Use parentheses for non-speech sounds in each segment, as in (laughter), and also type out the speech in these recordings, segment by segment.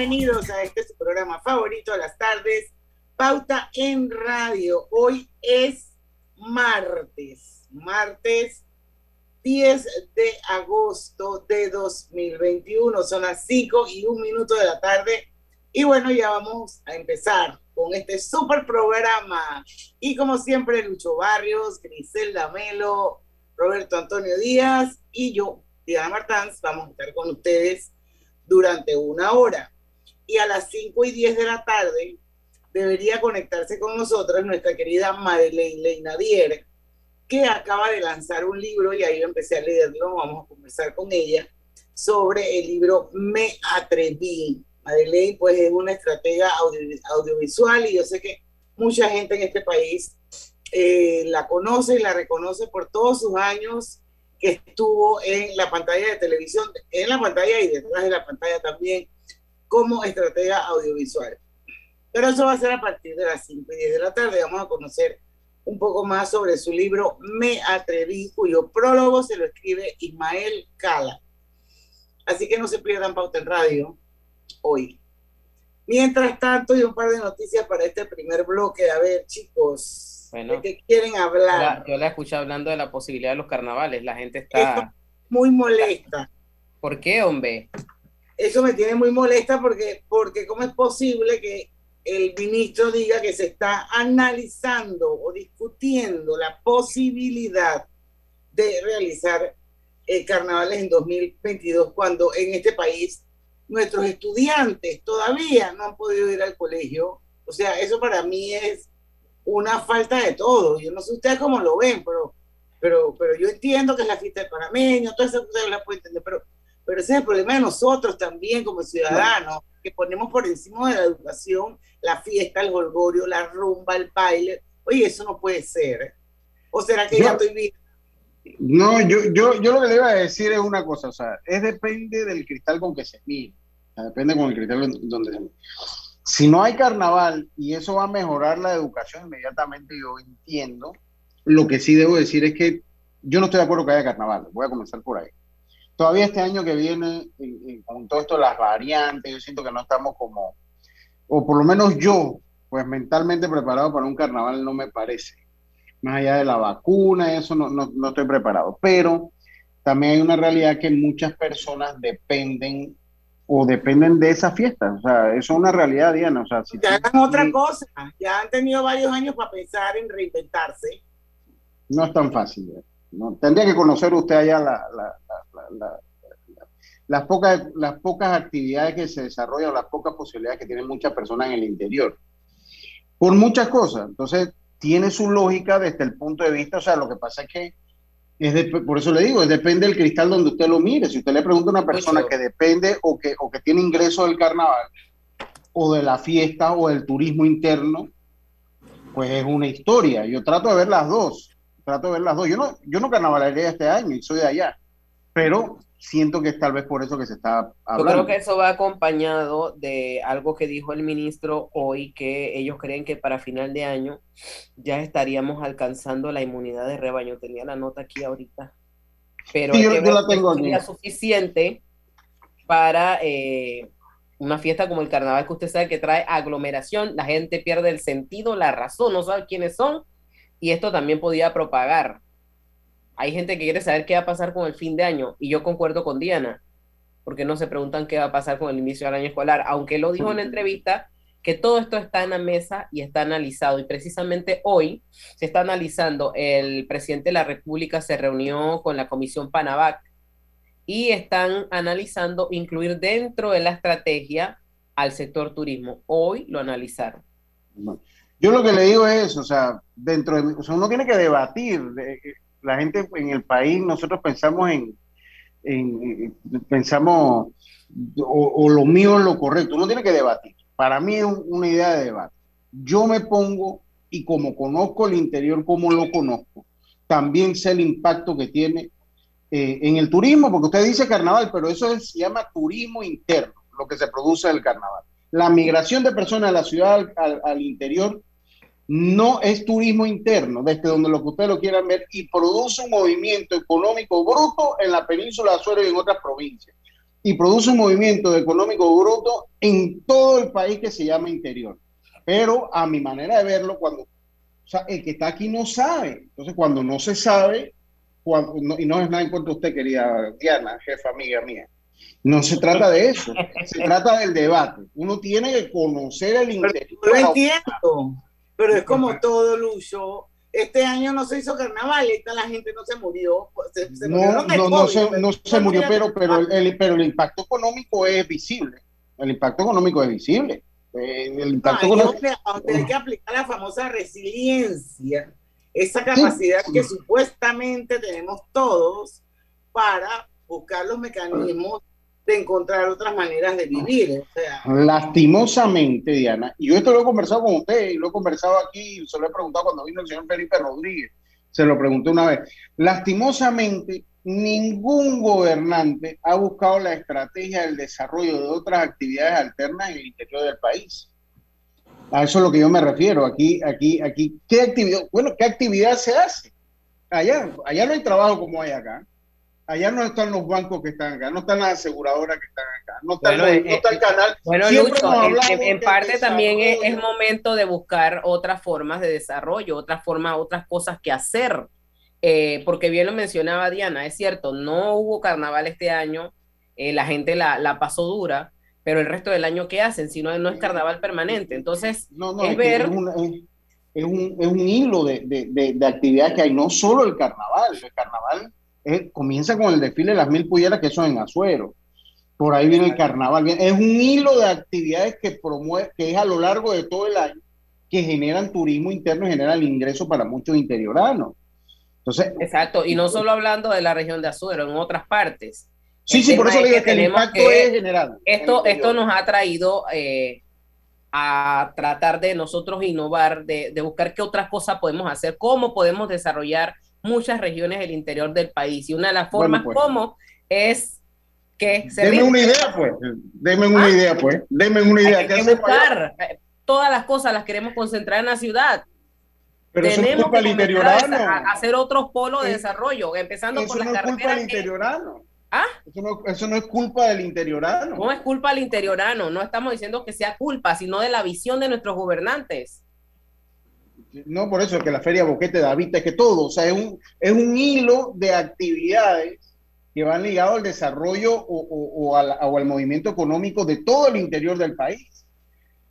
Bienvenidos a este su programa favorito de las tardes, Pauta en Radio. Hoy es martes, martes 10 de agosto de 2021. Son las 5 y un minuto de la tarde. Y bueno, ya vamos a empezar con este super programa. Y como siempre, Lucho Barrios, Griselda Melo, Roberto Antonio Díaz y yo, Diana Martans, vamos a estar con ustedes durante una hora. Y a las 5 y 10 de la tarde debería conectarse con nosotros nuestra querida Madeleine Leinadier, que acaba de lanzar un libro y ahí empecé a leerlo, vamos a conversar con ella sobre el libro Me Atreví. Madeleine pues es una estratega audiovisual y yo sé que mucha gente en este país eh, la conoce y la reconoce por todos sus años que estuvo en la pantalla de televisión, en la pantalla y detrás de la pantalla también, como estratega audiovisual. Pero eso va a ser a partir de las 5 y 10 de la tarde. Vamos a conocer un poco más sobre su libro Me Atreví, cuyo prólogo se lo escribe Ismael Cala. Así que no se pierdan Pauta en Radio hoy. Mientras tanto, y un par de noticias para este primer bloque. A ver, chicos, bueno, ¿De qué quieren hablar? yo la escuché hablando de la posibilidad de los carnavales. La gente está. muy molesta. ¿Por qué, hombre? Eso me tiene muy molesta porque, porque ¿cómo es posible que el ministro diga que se está analizando o discutiendo la posibilidad de realizar eh, carnavales en 2022 cuando en este país nuestros estudiantes todavía no han podido ir al colegio? O sea, eso para mí es una falta de todo. Yo no sé ustedes cómo lo ven, pero, pero, pero yo entiendo que es la fiesta del panameño, todas esas cosas las puedo entender, pero, pero ese es el problema de nosotros también como ciudadanos, que ponemos por encima de la educación la fiesta, el golgorio, la rumba, el baile. Oye, eso no puede ser. ¿O será que ya estoy bien? No, yo, yo, yo lo que le iba a decir es una cosa, o sea, es depende del cristal con que se mire, depende con el cristal donde se mire si no hay carnaval y eso va a mejorar la educación inmediatamente, yo entiendo. Lo que sí debo decir es que yo no estoy de acuerdo que haya carnaval. Voy a comenzar por ahí. Todavía este año que viene, con todo esto, las variantes, yo siento que no estamos como, o por lo menos yo, pues mentalmente preparado para un carnaval no me parece. Más allá de la vacuna, eso no, no, no estoy preparado. Pero también hay una realidad que muchas personas dependen o dependen de esa fiesta. O sea, eso es una realidad, Diana. O sea, si ya hagan otra cosa. Ya han tenido varios años para pensar en reinventarse. No es tan fácil. ¿no? Tendría que conocer usted allá la, las, pocas, las pocas actividades que se desarrollan, las pocas posibilidades que tienen muchas personas en el interior. Por muchas cosas. Entonces, tiene su lógica desde el punto de vista, o sea, lo que pasa es que por eso le digo, depende del cristal donde usted lo mire. Si usted le pregunta a una persona que depende o que, o que tiene ingreso del carnaval, o de la fiesta, o del turismo interno, pues es una historia. Yo trato de ver las dos. Trato de ver las dos. Yo no, yo no carnavalaría este año y soy de allá. Pero siento que es tal vez por eso que se está hablando. Yo creo que eso va acompañado de algo que dijo el ministro hoy, que ellos creen que para final de año ya estaríamos alcanzando la inmunidad de rebaño. Tenía la nota aquí ahorita. Pero sí, yo, la tengo aquí. suficiente para eh, una fiesta como el carnaval que usted sabe que trae aglomeración, la gente pierde el sentido, la razón, no sabe quiénes son, y esto también podía propagar hay gente que quiere saber qué va a pasar con el fin de año y yo concuerdo con Diana, porque no se preguntan qué va a pasar con el inicio del año escolar, aunque lo dijo en la entrevista que todo esto está en la mesa y está analizado y precisamente hoy se está analizando, el presidente de la República se reunió con la Comisión Panavac y están analizando incluir dentro de la estrategia al sector turismo. Hoy lo analizaron. Yo lo que le digo es, o sea, dentro de, o sea, uno tiene que debatir. La gente en el país, nosotros pensamos en, en pensamos, o, lo mío es lo correcto. Uno tiene que debatir. Para mí es una idea de debate. Yo me pongo y como conozco el interior, como lo conozco, también sé el impacto que tiene eh, en el turismo, porque usted dice carnaval, pero eso se llama turismo interno, lo que se produce del carnaval. La migración de personas de la ciudad al, interior no es turismo interno, desde donde lo que ustedes lo quieran ver, y produce un movimiento económico bruto en la península de Azuero y en otras provincias. Y produce un movimiento económico bruto en todo el país que se llama interior. Pero a mi manera de verlo, cuando o sea, el que está aquí no sabe. Entonces, cuando no se sabe, cuando, y no es nada en contra de usted, querida Diana, jefa amiga mía, no se trata de eso, se trata del debate. Uno tiene que conocer el interior. Entiendo, pero es como todo, Lucho. Este año no se hizo carnaval, esta la gente no se murió. Se, no, no, no, se, no se murió, pero, pero, el, pero el impacto económico es visible. El impacto económico es visible. Eh, el impacto económico... hay que aplicar la famosa resiliencia, esa capacidad que supuestamente tenemos todos para buscar los mecanismos de encontrar otras maneras de vivir. Lastimosamente, Diana, y yo esto lo he conversado con usted, y lo he conversado aquí, se lo he preguntado cuando vino el señor Felipe Rodríguez, se lo pregunté una vez. Lastimosamente, ningún gobernante ha buscado la estrategia del desarrollo de otras actividades alternas en el interior del país. A eso es lo que yo me refiero. Aquí, aquí, aquí, ¿qué actividad? Bueno, ¿qué actividad se hace? Allá, allá no hay trabajo como hay acá allá no están los bancos que están acá, no están las aseguradoras que están acá, no, está el canal. Bueno, Lucho, en, parte también es, momento de buscar otras formas de desarrollo, otras formas, otras cosas que hacer. Eh, porque bien lo mencionaba Diana, es cierto, no hubo carnaval este año, eh, la gente la, pasó dura, pero el resto del año, ¿qué hacen? Si no, no es carnaval permanente. Entonces, es ver... Es un, es un, hilo de, de, de actividades que hay, no solo el carnaval, el carnaval comienza con el desfile de las mil pulleras, que son en Azuero. Por ahí viene el carnaval. Es un hilo de actividades que promueve, que es a lo largo de todo el año, que generan turismo interno y generan ingreso para muchos interioranos. Entonces, Exacto, y no solo hablando de la región de Azuero, en otras partes. Sí, sí, por eso digo que, el impacto es general. Esto, esto nos ha traído eh, a tratar de nosotros innovar, de, de buscar qué otras cosas podemos hacer, cómo podemos desarrollar muchas regiones del interior del país. Y una de las formas pues. como es que se... Deme una idea, pues. Deme una ah. idea, pues. Deme una idea. que buscar. Todas las cosas las queremos concentrar en la ciudad. Pero Tenemos eso que hacer otros polos de desarrollo, empezando por las no Es culpa del interiorano. ¿Ah? Eso no, eso no, es culpa del interiorano. No es culpa del interiorano, no estamos diciendo que sea culpa, sino de la visión de nuestros gobernantes. No, por eso es que la Feria Boquete David es que todo, o sea, es un, es un hilo de actividades que van ligados al desarrollo o, al, movimiento económico de todo el interior del país.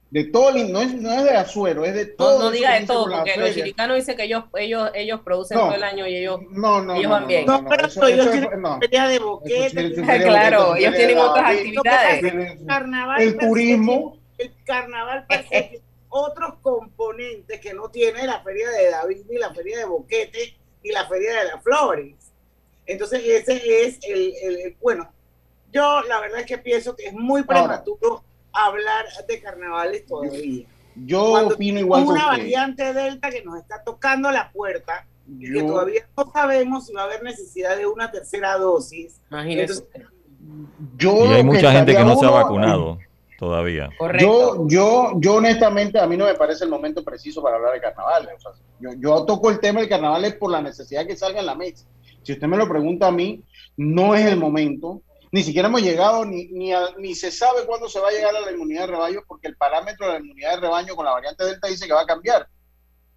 De todo el, no es, no es de Azuero, es de todo. No, no diga de todo, porque los chilicanos dicen que ellos, ellos, ellos producen todo el año y ellos, no, no, ellos van bien. No, pero ellos tienen feria de boquete. claro, ellos tienen otras actividades. El, carnaval el turismo. El carnaval otros componentes que no tiene la feria de David, ni la feria de Boquete, ni la feria de las Flores. Entonces, ese es el, bueno, yo la verdad es que pienso que es muy prematuro hablar de carnavales todavía. Yo opino igual. Una variante Delta que nos está tocando la puerta y que todavía no sabemos si va a haber necesidad de una tercera dosis. Imagínese. yo y hay mucha gente que no se ha vacunado todavía. Yo, yo, yo honestamente, a mí no me parece el momento preciso para hablar de carnaval. yo, yo toco el tema del carnaval es por la necesidad que salga en la mesa. Si usted me lo pregunta a mí, no es el momento. Ni siquiera hemos llegado, ni, ni, ni se sabe cuándo se va a llegar a la inmunidad de rebaño, porque el parámetro de la inmunidad de rebaño con la variante Delta dice que va a cambiar,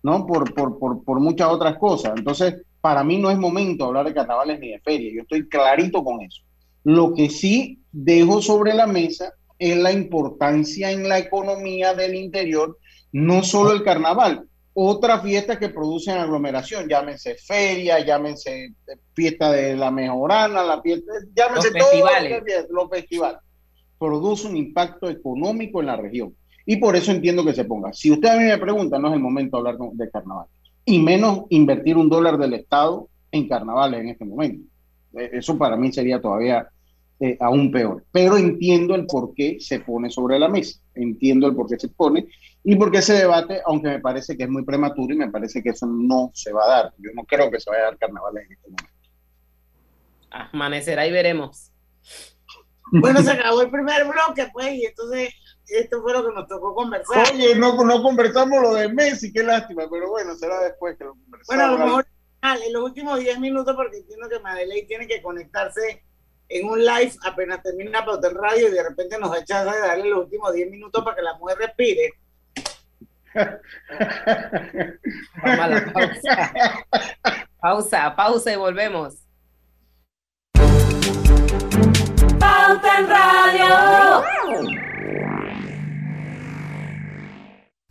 ¿no? Por, por, por, por muchas otras cosas. Entonces, para mí no es momento hablar de carnavales ni de feria. Yo estoy clarito con eso. Lo que sí dejo sobre la mesa es la importancia en la economía del interior, no solo el carnaval, otras fiestas que producen aglomeración, llámense feria, llámense fiesta de la mejorana, la fiesta, llámense Los festivales. todos los festivales. Produce un impacto económico en la región. Y por eso entiendo que se ponga. Si usted a mí me pregunta, no es el momento de hablar de carnaval. Y menos invertir un dólar del Estado en carnavales en este momento. Eh, Eso para mí sería todavía eh, aún peor. Pero entiendo el por qué se pone sobre la mesa. Entiendo el por qué se pone y por qué ese debate, aunque me parece que es muy prematuro y me parece que eso no se va a dar. Yo no creo que se vaya a dar carnavales en este momento. Amanecerá y veremos. Bueno, se acabó el primer bloque, pues, y entonces esto fue lo que nos tocó conversar. Oye, no, no conversamos lo de Messi, qué lástima, pero bueno, será después que lo conversamos. Bueno, a lo mejor en los últimos 10 minutos, porque entiendo que Madeleine tiene que conectarse en un live apenas termina Pauta en Radio y de repente nos da chance de darle los últimos 10 minutos para que la mujer respire. Vamos a la pausa. Pausa, pausa y volvemos. Pauta en Radio.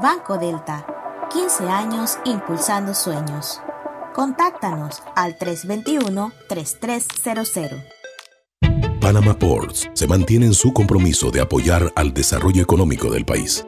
Banco Delta, 15 años impulsando sueños. Contáctanos al 321-3300. Panama Ports se mantiene en su compromiso de apoyar al desarrollo económico del país.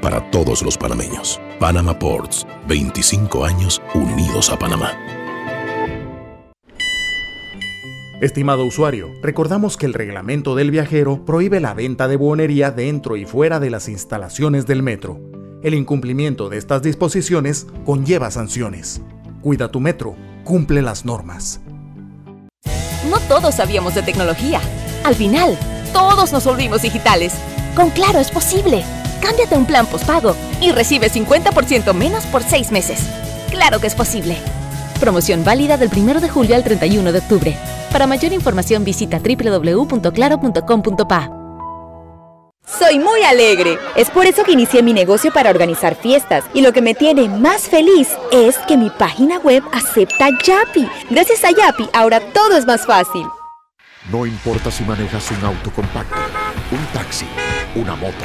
para todos los panameños. Panama Ports, 25 años unidos a Panamá. Estimado usuario, recordamos que el reglamento del viajero prohíbe la venta de buonería dentro y fuera de las instalaciones del metro. El incumplimiento de estas disposiciones conlleva sanciones. Cuida tu metro, cumple las normas. No todos sabíamos de tecnología. Al final, todos nos volvimos digitales. Con Claro es posible. Cámbiate a un plan postpago y recibe 50% menos por 6 meses. Claro que es posible. Promoción válida del 1 de julio al 31 de octubre. Para mayor información visita www.claro.com.pa. Soy muy alegre. Es por eso que inicié mi negocio para organizar fiestas. Y lo que me tiene más feliz es que mi página web acepta Yapi. Gracias a Yapi, ahora todo es más fácil. No importa si manejas un auto compacto, un taxi, una moto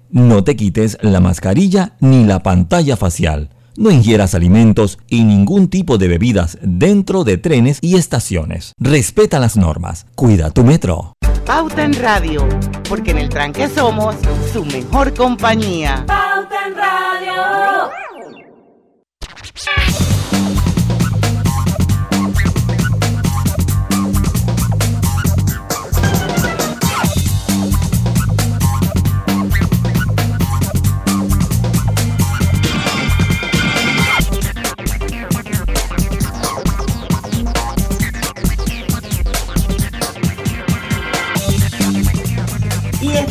No te quites la mascarilla ni la pantalla facial. No ingieras alimentos y ningún tipo de bebidas dentro de trenes y estaciones. Respeta las normas. Cuida tu metro. Pauta en Radio, porque en el tranque somos su mejor compañía. Pauta en Radio.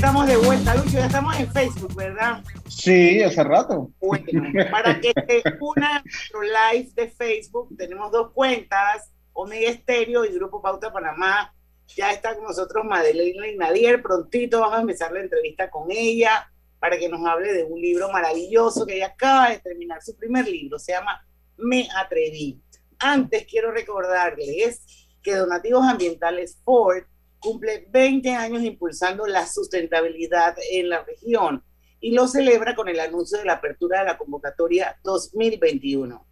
Estamos de vuelta, Lucho, ya estamos en Facebook, ¿verdad? Sí, hace rato. Bueno, para que se una nuestro live de Facebook, tenemos dos cuentas, Omega Estéreo y Grupo Pauta Panamá. Ya está con nosotros Madeleine Nadier. Prontito vamos a empezar la entrevista con ella para que nos hable de un libro maravilloso que ella acaba de terminar su primer libro. Se llama Me Atreví. Antes quiero recordarles que Donativos Ambientales Ford cumple 20 años impulsando la sustentabilidad en la región y lo celebra con el anuncio de la apertura de la convocatoria 2021.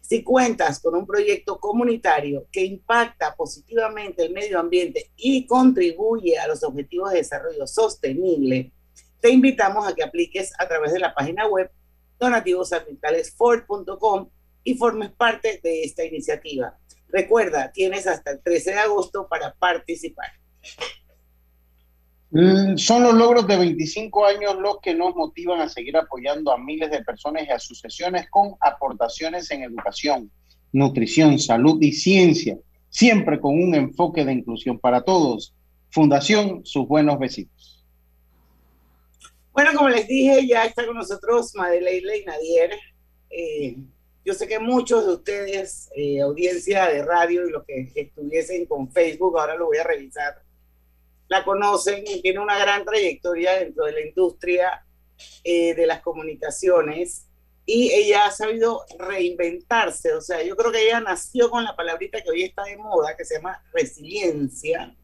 Si cuentas con un proyecto comunitario que impacta positivamente el medio ambiente y contribuye a los objetivos de desarrollo sostenible, te invitamos a que apliques a través de la página web donativosambientalesford.com y formes parte de esta iniciativa. Recuerda, tienes hasta el 13 de agosto para participar. Mm, son los logros de 25 años los que nos motivan a seguir apoyando a miles de personas y asociaciones con aportaciones en educación, nutrición, salud y ciencia, siempre con un enfoque de inclusión para todos. Fundación Sus Buenos Besitos. Bueno, como les dije, ya está con nosotros Madeleine Nadier. Eh, yo sé que muchos de ustedes, eh, audiencia de radio y los que estuviesen con Facebook, ahora lo voy a revisar, la conocen tiene una gran trayectoria dentro de la industria eh, de las comunicaciones y ella ha sabido reinventarse, o sea, yo creo que ella nació con la palabrita que hoy está de moda, que se llama resiliencia.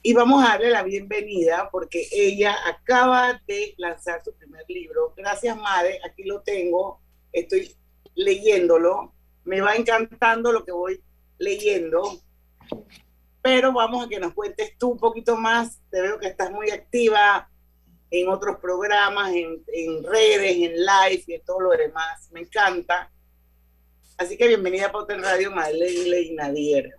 Y vamos a darle la bienvenida porque ella acaba de lanzar su primer libro. Gracias, Madre, aquí lo tengo, estoy leyéndolo, me va encantando lo que voy leyendo pero vamos a que nos cuentes tú un poquito más. Te veo que estás muy activa en otros programas, en, redes, en live y en todo lo demás. Me encanta. Así que bienvenida a Potter Radio, Madeleine Nadier.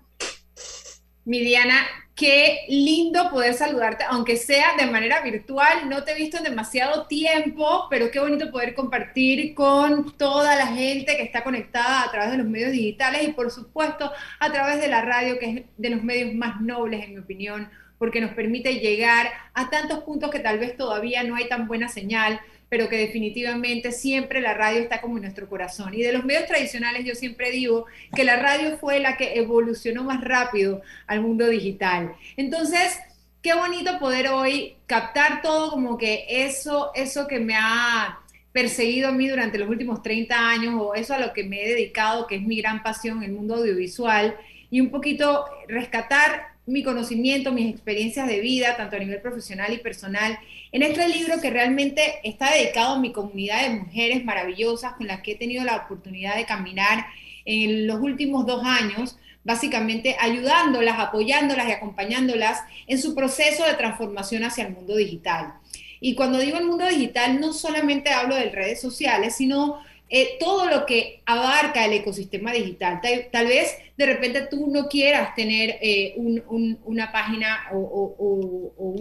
Mi Diana, qué lindo poder saludarte, aunque sea de manera virtual. No te he visto en demasiado tiempo, pero qué bonito poder compartir con toda la gente que está conectada a través de los medios digitales y por supuesto a través de la radio, que es de los medios más nobles, en mi opinión, porque nos permite llegar a tantos puntos que tal vez todavía no hay tan buena señal pero que definitivamente siempre la radio está como en nuestro corazón. Y de los medios tradicionales yo siempre digo que la radio fue la que evolucionó más rápido al mundo digital. Entonces, qué bonito poder hoy captar todo como que eso, eso que me ha perseguido a mí durante los últimos 30 años o eso a lo que me he dedicado, que es mi gran pasión, el mundo audiovisual, y un poquito rescatar mi conocimiento, mis experiencias de vida, tanto a nivel profesional y personal, en este libro que realmente está dedicado a mi comunidad de mujeres maravillosas con las que he tenido la oportunidad de caminar en los últimos dos años, básicamente ayudándolas, apoyándolas y acompañándolas en su proceso de transformación hacia el mundo digital. Y cuando digo el mundo digital, no solamente hablo de redes sociales, sino eh, todo lo que abarca el ecosistema digital. Tal, vez de repente tú no quieras tener eh, una página o,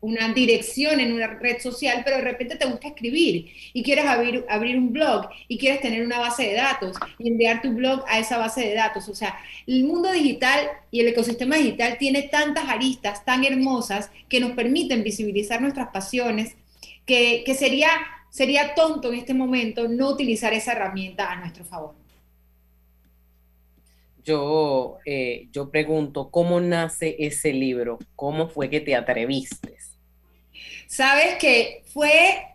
una dirección en una red social, pero de repente te gusta escribir y quieres abrir, abrir un blog y quieres tener una base de datos y enviar tu blog a esa base de datos. O sea, el mundo digital y el ecosistema digital tiene tantas aristas tan hermosas que nos permiten visibilizar nuestras pasiones, que, que sería sería tonto en este momento no utilizar esa herramienta a nuestro favor. Yo, eh, yo pregunto, ¿cómo nace ese libro? ¿Cómo fue que te atreviste? Sabes que fue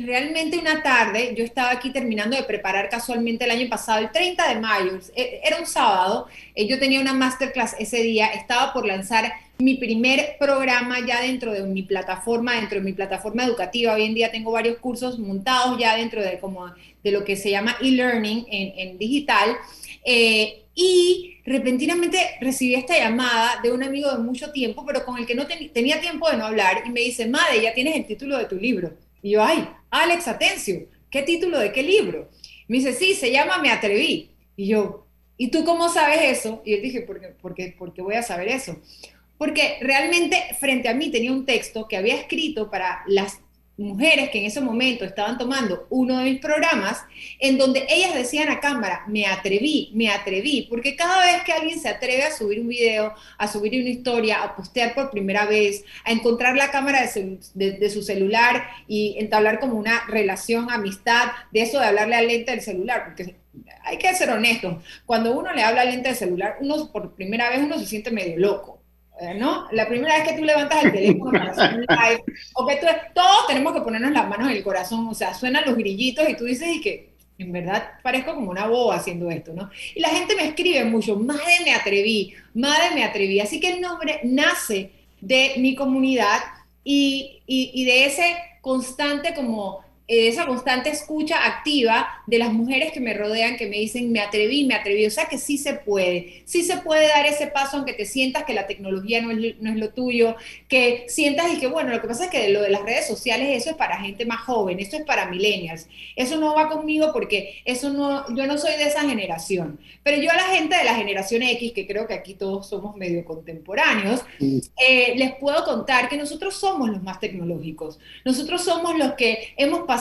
realmente una tarde, yo estaba aquí terminando de preparar casualmente el año pasado, el 30 de mayo, e, era un sábado, eh, yo tenía una masterclass ese día, estaba por lanzar mi primer programa ya dentro de mi plataforma, dentro de mi plataforma educativa. Hoy en día tengo varios cursos montados ya dentro de, como, de lo que se llama e-learning en, digital. Eh, y repentinamente recibí esta llamada de un amigo de mucho tiempo, pero con el que no tenía tiempo de no hablar, y me dice, Madre, ya tienes el título de tu libro. Y yo, ay, Alex Atencio, ¿qué título de qué libro? Me dice, sí, se llama Me Atreví. Y yo, ¿y tú cómo sabes eso? Y él dije, ¿por qué, voy a saber eso? porque realmente frente a mí tenía un texto que había escrito para las mujeres que en ese momento estaban tomando uno de mis programas, en donde ellas decían a cámara, me atreví, me atreví, porque cada vez que alguien se atreve a subir un video, a subir una historia, a postear por primera vez, a encontrar la cámara de, su celular y entablar como una relación, amistad, de eso de hablarle al lente del celular, porque hay que ser honesto, cuando uno le habla al lente del celular, uno por primera vez uno se siente medio loco ¿no? La primera vez que tú levantas el teléfono para hacer un live, o que tú, todos tenemos que ponernos las manos en el corazón, o sea, suenan los grillitos y tú dices, y que, En verdad, parezco como una boba haciendo esto, ¿no? Y la gente me escribe mucho, madre me atreví, madre me atreví. Así que el nombre nace de mi comunidad y, y, de ese constante como eh, esa constante escucha activa de las mujeres que me rodean, que me dicen, me atreví, me atreví. O sea que sí se puede, sí se puede dar ese paso aunque te sientas que la tecnología no es, no es lo tuyo, que sientas y que, bueno, lo que pasa es que lo de las redes sociales, eso es para gente más joven, eso es para millennials. Eso no va conmigo porque eso no, yo no soy de esa generación. Pero yo a la gente de la generación X, que creo que aquí todos somos medio contemporáneos, eh, les puedo contar que nosotros somos los más tecnológicos. Nosotros somos los que hemos pasado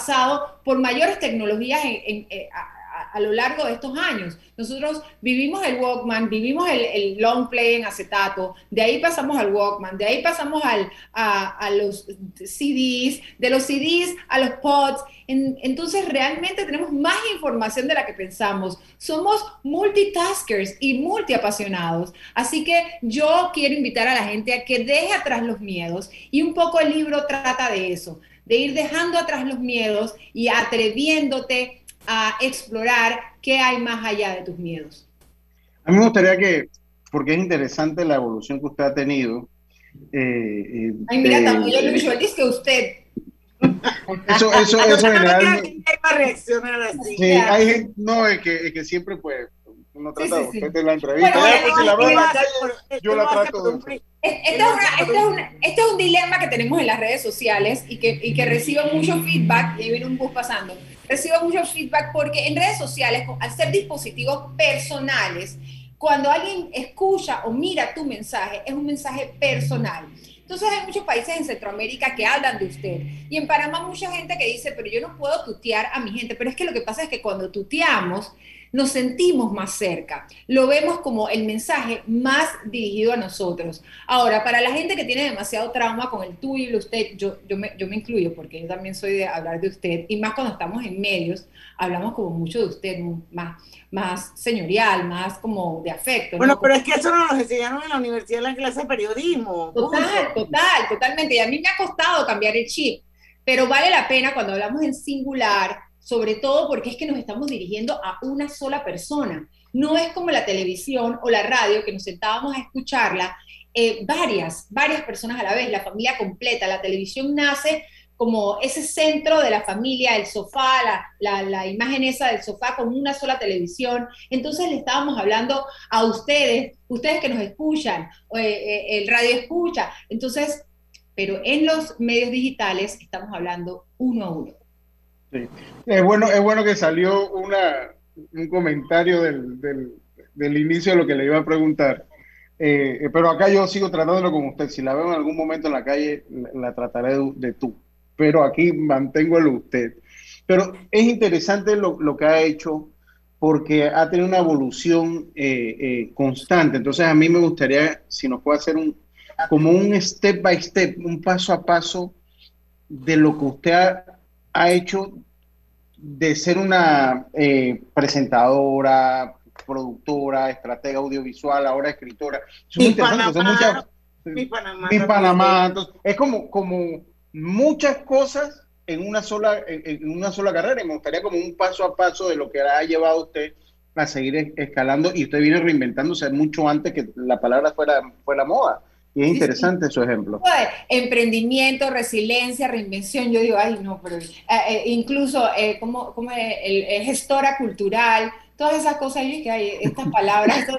por mayores tecnologías en, en, a, a, lo largo de estos años. Nosotros vivimos el Walkman, vivimos el, el, long play en acetato, de ahí pasamos al Walkman, de ahí pasamos al, a, a, los CDs, de los CDs a los pods. En, entonces realmente tenemos más información de la que pensamos. Somos multitaskers y multiapasionados. Así que yo quiero invitar a la gente a que deje atrás los miedos y un poco el libro trata de eso de ir dejando atrás los miedos y atreviéndote a explorar qué hay más allá de tus miedos. A mí me gustaría que, porque es interesante la evolución que usted ha tenido. Eh, Ay, mira, de, también yo dice que usted. Eso, eso, eso generalmente. va a reaccionar así. Sí, hay no, es que, es que siempre, pues, uno trata sí, sí, sí. de la entrevista. Bueno, pues, si la veo en la calle, yo la trato de. Este es, una, este, es una, este, es un dilema que tenemos en las redes sociales y que, y que recibo mucho feedback, y viene un bus pasando, recibo mucho feedback porque en redes sociales, al ser dispositivos personales, cuando alguien escucha o mira tu mensaje, es un mensaje personal. Entonces hay muchos países en Centroamérica que hablan de usted. Y en Panamá mucha gente que dice, pero yo no puedo tutear a mi gente. Pero es que lo que pasa es que cuando tuteamos, nos sentimos más cerca, lo vemos como el mensaje más dirigido a nosotros. Ahora, para la gente que tiene demasiado trauma con el tú y el usted, yo, yo, me, yo me incluyo porque yo también soy de hablar de usted, y más cuando estamos en medios, hablamos como mucho de usted, más, más señorial, más como de afecto. Bueno, ¿no? pero es que eso no nos enseñaron en la universidad en la clase de periodismo. Total, total, totalmente. Y a mí me ha costado cambiar el chip, pero vale la pena cuando hablamos en singular sobre todo porque es que nos estamos dirigiendo a una sola persona. No es como la televisión o la radio que nos sentábamos a escucharla eh, varias, varias personas a la vez, la familia completa. La televisión nace como ese centro de la familia, el sofá, la, la, imagen esa del sofá con una sola televisión. Entonces le estábamos hablando a ustedes, ustedes que nos escuchan, eh, eh, el radio escucha. Entonces, pero en los medios digitales estamos hablando uno a uno. Sí. Es, bueno, es bueno que salió una, un comentario del, del, del, inicio de lo que le iba a preguntar. Eh, pero acá yo sigo tratándolo con usted. Si la veo en algún momento en la calle, la, trataré de, de, tú. Pero aquí mantengo el usted. Pero es interesante lo, lo que ha hecho porque ha tenido una evolución eh, eh, constante. Entonces a mí me gustaría, si nos puede hacer un, como un step by step, un paso a paso de lo que usted ha, ha hecho de ser una eh, presentadora, productora, estratega audiovisual, ahora escritora. Interesante. Panamá, muchas, mi Panamá. Mi Panamá. Entonces, es como, como muchas cosas en una, sola, en, en, una sola carrera y me gustaría como un paso a paso de lo que ha llevado usted a seguir escalando y usted viene reinventándose mucho antes que la palabra fuera, fuera moda. Y es interesante sí, sí. su ejemplo. Emprendimiento, resiliencia, reinvención. Yo digo, ay, no, pero eh, eh, incluso eh, como, como el, el, gestora cultural, todas esas cosas. Y que hay estas palabras son,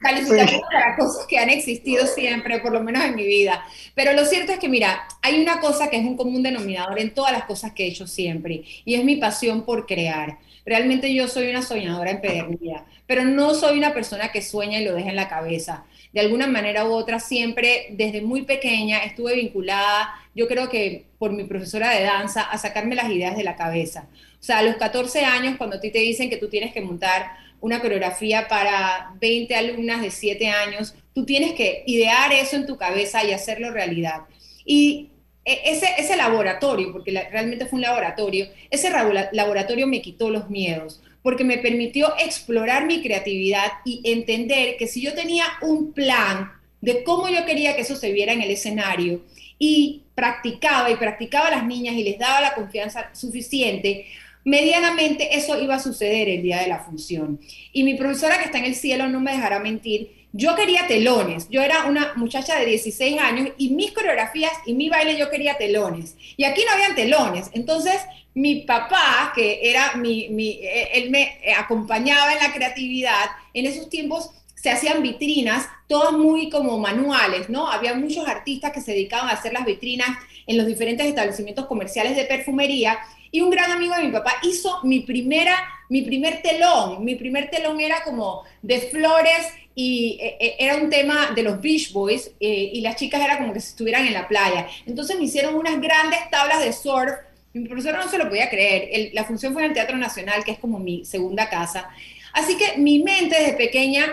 calificativas para cosas que han existido siempre, por lo menos en mi vida. Pero lo cierto es que, mira, hay una cosa que es un común denominador en todas las cosas que he hecho siempre, y es mi pasión por crear. Realmente yo soy una soñadora empedernida, pero no soy una persona que sueña y lo deja en la cabeza de alguna manera u otra, siempre desde muy pequeña estuve vinculada, yo creo que por mi profesora de danza, a sacarme las ideas de la cabeza. O sea, a los 14 años, cuando a ti te dicen que tú tienes que montar una coreografía para 20 alumnas de 7 años, tú tienes que idear eso en tu cabeza y hacerlo realidad. Y ese, ese laboratorio, porque realmente fue un laboratorio, ese laboratorio me quitó los miedos, porque me permitió explorar mi creatividad y entender que si yo tenía un plan de cómo yo quería que eso se viera en el escenario y practicaba y practicaba a las niñas y les daba la confianza suficiente, medianamente eso iba a suceder el día de la función. Y mi profesora que está en el cielo no me dejará mentir, yo quería telones. Yo era una muchacha de 16 años y mis coreografías y mi baile yo quería telones. Y aquí no habían telones. Entonces, mi papá, que era mi, mi él me acompañaba en la creatividad, en esos tiempos se hacían vitrinas, todas muy como manuales, ¿no? Había muchos artistas que se dedicaban a hacer las vitrinas en los diferentes establecimientos comerciales de perfumería y un gran amigo de mi papá hizo mi primera mi primer telón, mi primer telón era como de flores y eh, eh, era un tema de los Beach Boys eh, y las chicas era como que se estuvieran en la playa. Entonces me hicieron unas grandes tablas de surf. Mi profesora no se lo podía creer. la función fue en el Teatro Nacional, que es como mi segunda casa. Así que mi mente desde pequeña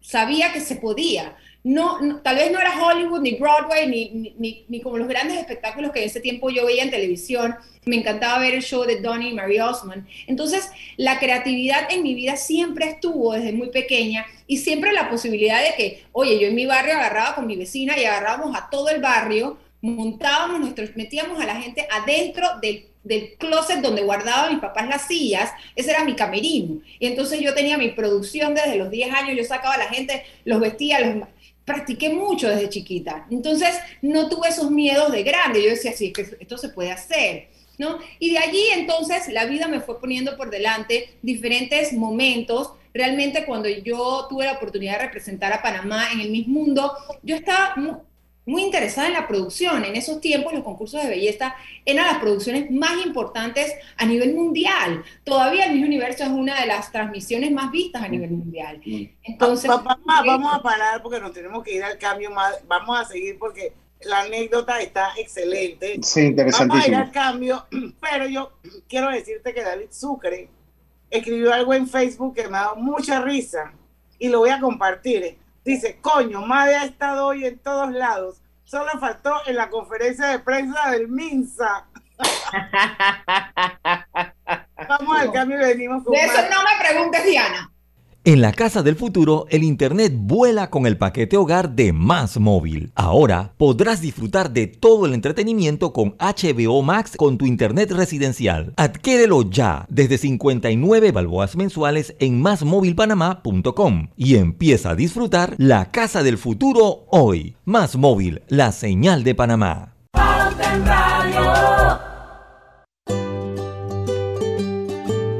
sabía que se podía. No, tal vez no era Hollywood, ni Broadway, ni, ni, ni, como los grandes espectáculos que en ese tiempo yo veía en televisión. Me encantaba ver el show de Donnie y Mary Osmond. Entonces, la creatividad en mi vida siempre estuvo desde muy pequeña y siempre la posibilidad de que, oye, yo en mi barrio agarraba con mi vecina y agarrábamos a todo el barrio, montábamos nuestros, metíamos a la gente adentro del del closet donde guardaba mis papás las sillas, ese era mi camerino. Y entonces yo tenía mi producción desde los 10 años, yo sacaba a la gente, los vestía, los practiqué mucho desde chiquita. Entonces no tuve esos miedos de grande, yo decía, sí, que esto se puede hacer. ¿No? Y de allí entonces la vida me fue poniendo por delante diferentes momentos. Realmente cuando yo tuve la oportunidad de representar a Panamá en el mismo Mundo, yo estaba muy interesada en la producción. En esos tiempos los concursos de belleza eran las producciones más importantes a nivel mundial. Todavía el Miss Universo es una de las transmisiones más vistas a nivel mundial. Entonces, vamos a parar porque nos tenemos que ir al cambio. Vamos a seguir porque la anécdota está excelente. Sí, interesantísimo. Vamos a ir al cambio, (clears throat) pero yo quiero decirte que David Sucre escribió algo en Facebook que me ha dado mucha risa y lo voy a compartir Dice, coño, Made ha estado hoy en todos lados. Solo faltó en la conferencia de prensa del Minsa. (laughs) Vamos al cambio y venimos con De eso no me preguntes, Diana. En la casa del futuro, el Internet vuela con el paquete hogar de Más Móvil. Ahora podrás disfrutar de todo el entretenimiento con HBO Max con tu Internet residencial. Adquiérelo ya desde 59 balboas mensuales en másmóvilpanamá.com y empieza a disfrutar la casa del futuro hoy. Más Móvil, la señal de Panamá.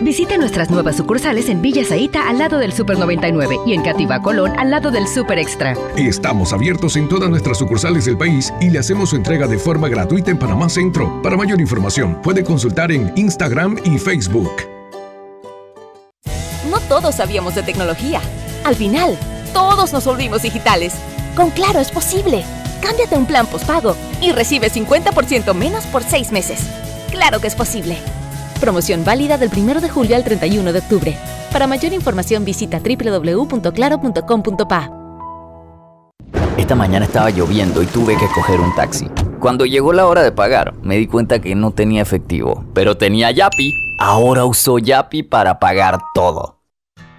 Visite nuestras nuevas sucursales en Villa Zaita al lado del Super 99 y en Cativa Colón al lado del Super Extra. Estamos abiertos en todas nuestras sucursales del país y le hacemos su entrega de forma gratuita en Panamá Centro. Para mayor información, puede consultar en Instagram y Facebook. No todos sabíamos de tecnología. Al final, todos nos volvimos digitales. Con Claro es posible. Cámbiate un plan postpago y recibe 50% menos por seis meses. Claro que es posible. Promoción válida del 1 de julio al 31 de octubre. Para mayor información visita www.claro.com.pa. Esta mañana estaba lloviendo y tuve que coger un taxi. Cuando llegó la hora de pagar, me di cuenta que no tenía efectivo, pero tenía Yapi. Ahora uso Yapi para pagar todo.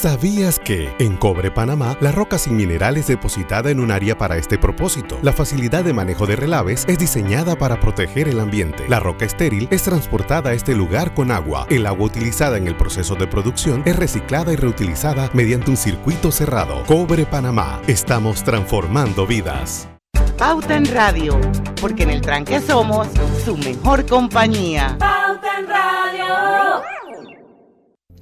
¿Sabías que en Cobre Panamá la roca sin mineral es depositada en un área para este propósito? La facilidad de manejo de relaves es diseñada para proteger el ambiente. La roca estéril es transportada a este lugar con agua. El agua utilizada en el proceso de producción es reciclada y reutilizada mediante un circuito cerrado. Cobre Panamá. Estamos transformando vidas. Pauta en Radio, porque en el tranque somos su mejor compañía. Pauta en Radio.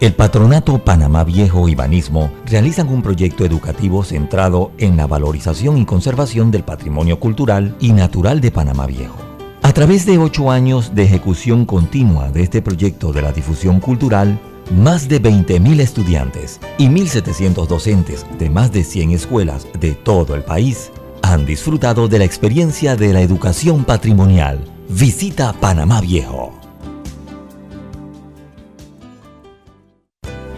El Patronato Panamá Viejo y Banismo realizan un proyecto educativo centrado en la valorización y conservación del patrimonio cultural y natural de Panamá Viejo. A través de ocho años de ejecución continua de este proyecto de la difusión cultural, más de 20.000 estudiantes y 1.700 docentes de más de 100 escuelas de todo el país han disfrutado de la experiencia de la educación patrimonial. Visita Panamá Viejo.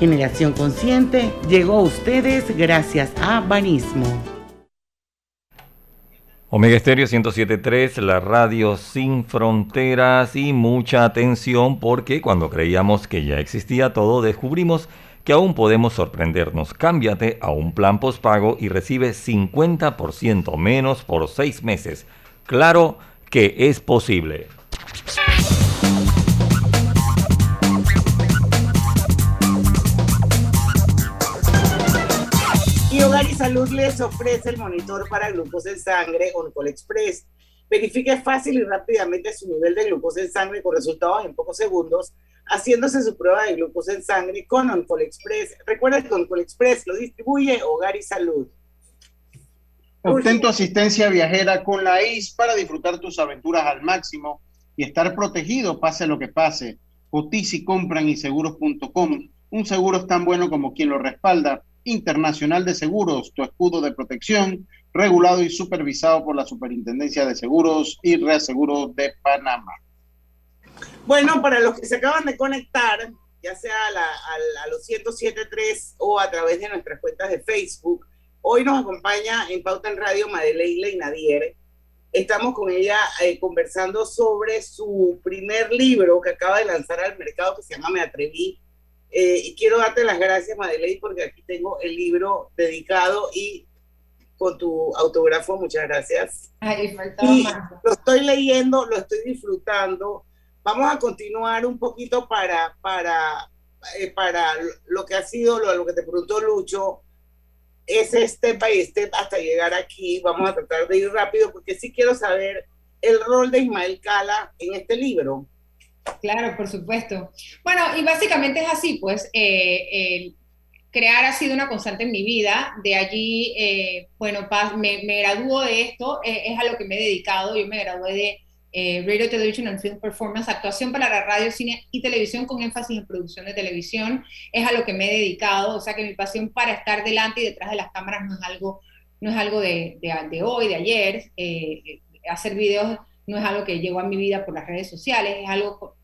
Generación Consciente llegó a ustedes gracias a Banismo. Omega Estéreo 107.3, la radio sin fronteras y mucha atención porque cuando creíamos que ya existía todo, descubrimos que aún podemos sorprendernos. Cámbiate a un plan postpago y recibe 50% menos por seis meses. Claro que es posible. Hogar y Salud les ofrece el monitor para glucosa en sangre Oncol Express. Verifique fácil y rápidamente su nivel de glucosa en sangre con resultados en pocos segundos, haciéndose su prueba de glucosa en sangre con Oncol Express. Recuerda que Oncol Express lo distribuye Hogar y Salud. Obtén tu asistencia viajera con la IS para disfrutar tus aventuras al máximo y estar protegido pase lo que pase. Cotiza y compra en inseguros.com. Un seguro es tan bueno como quien lo respalda. Internacional de Seguros, tu escudo de protección, regulado y supervisado por la Superintendencia de Seguros y Reaseguros de Panamá. Bueno, para los que se acaban de conectar, ya sea a, la, a, a los 107.3 o a través de nuestras cuentas de Facebook, hoy nos acompaña en Pauta en Radio Madeleine Nadier. Estamos con ella eh, conversando sobre su primer libro que acaba de lanzar al mercado que se llama Me Atreví. Eh, y quiero darte las gracias, Madeleine, porque aquí tengo el libro dedicado y con tu autógrafo, muchas gracias. Ay, Y más. lo estoy leyendo, lo estoy disfrutando. Vamos a continuar un poquito para, para, eh, para lo que ha sido, lo, lo que te preguntó Lucho, ese step by step hasta llegar aquí. Vamos a tratar de ir rápido porque sí quiero saber el rol de Ismael Cala en este libro. Claro, por supuesto. Bueno, y básicamente es así, pues, eh, crear ha sido una constante en mi vida. De allí, eh, bueno, me, me graduó de esto, eh, es a lo que me he dedicado. Yo me gradué de Radio, Television and Film Performance, actuación para la radio, cine y televisión con énfasis en producción de televisión. Es a lo que me he dedicado, o sea que mi pasión para estar delante y detrás de las cámaras no es algo, no es algo de, de, hoy, de ayer. Hacer videos no es algo que llegó a mi vida por las redes sociales, es algo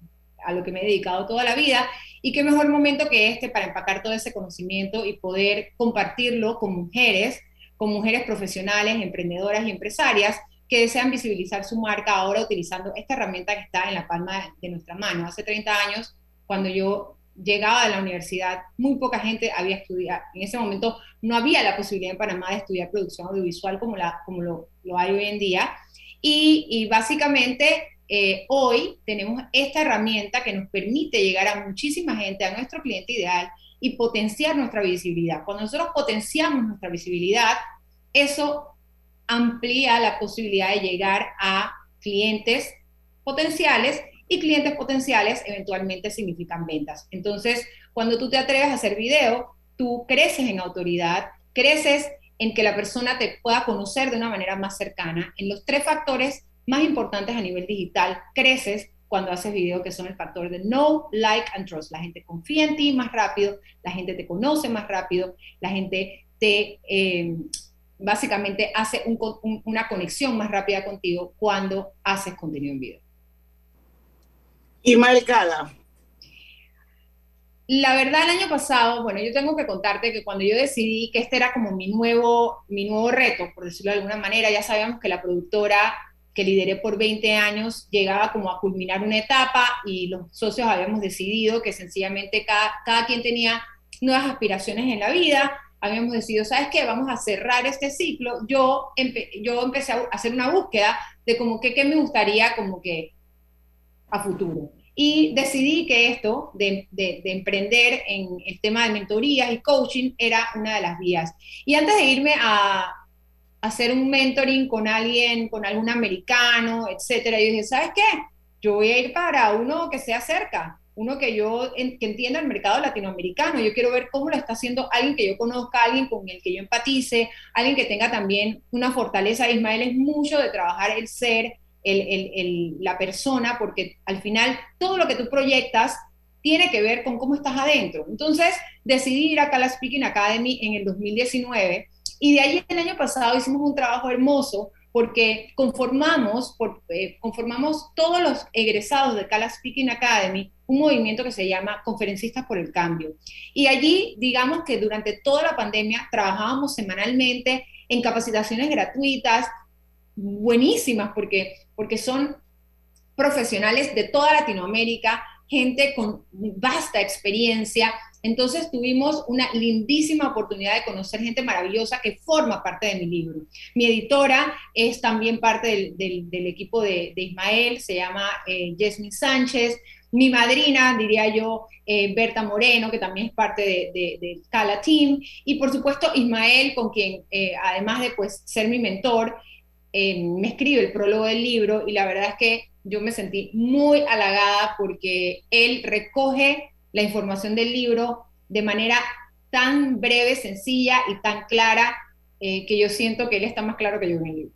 a lo que me he dedicado toda la vida y qué mejor momento que este para empacar todo ese conocimiento y poder compartirlo con mujeres, con mujeres profesionales, emprendedoras y empresarias que desean visibilizar su marca ahora utilizando esta herramienta que está en la palma de nuestra mano. Hace 30 años, cuando yo llegaba a la universidad, muy poca gente había estudiado. En ese momento no había la posibilidad en Panamá de estudiar producción audiovisual como, la, como lo, lo hay hoy en día. Y, básicamente eh, hoy tenemos esta herramienta que nos permite llegar a muchísima gente, a nuestro cliente ideal y potenciar nuestra visibilidad. Cuando nosotros potenciamos nuestra visibilidad, eso amplía la posibilidad de llegar a clientes potenciales y clientes potenciales eventualmente significan ventas. Entonces, cuando tú te atreves a hacer video, tú creces en autoridad, creces en que la persona te pueda conocer de una manera más cercana. En los tres factores más importantes a nivel digital, creces cuando haces video, que son el factor de no, like and trust. La gente confía en ti más rápido, la gente te conoce más rápido, la gente te eh, básicamente hace una conexión más rápida contigo cuando haces contenido en video. Y marcada. La verdad, el año pasado, bueno, yo tengo que contarte que cuando yo decidí que este era como mi nuevo, mi nuevo reto, por decirlo de alguna manera, ya sabíamos que la productora que lideré por 20 años llegaba como a culminar una etapa y los socios habíamos decidido que sencillamente cada, cada quien tenía nuevas aspiraciones en la vida, habíamos decidido, ¿sabes qué? Vamos a cerrar este ciclo. Yo, yo empecé a hacer una búsqueda de como que qué me gustaría como que a futuro. Y decidí que esto de, de, emprender en el tema de mentorías y coaching era una de las vías. Y antes de irme a, hacer un mentoring con alguien, con algún americano, etcétera, yo dije, ¿sabes qué? Yo voy a ir para uno que sea cerca, uno que yo que entienda el mercado latinoamericano. Yo quiero ver cómo lo está haciendo alguien que yo conozca, alguien con el que yo empatice, alguien que tenga también una fortaleza. Ismael es mucho de trabajar el ser, la persona, porque al final todo lo que tú proyectas tiene que ver con cómo estás adentro. Entonces decidí ir a la Speaking Academy en el 2019 y de ahí el año pasado hicimos un trabajo hermoso porque conformamos, eh, conformamos todos los egresados de Cala Speaking Academy un movimiento que se llama Conferencistas por el Cambio. Y allí, digamos que durante toda la pandemia trabajábamos semanalmente en capacitaciones gratuitas, buenísimas, porque, porque son profesionales de toda Latinoamérica, gente con vasta experiencia. Entonces tuvimos una lindísima oportunidad de conocer gente maravillosa que forma parte de mi libro. Mi editora es también parte del, del, equipo de, Ismael, se llama eh, Jasmine Sánchez. Mi madrina, diría yo, eh, Berta Moreno, que también es parte de, de, Cala Team. Y por supuesto Ismael, con quien, eh, además de pues, ser mi mentor, me escribe el prólogo del libro y la verdad es que yo me sentí muy halagada porque él recoge la información del libro de manera tan breve, sencilla y tan clara eh, que yo siento que él está más claro que yo en el libro.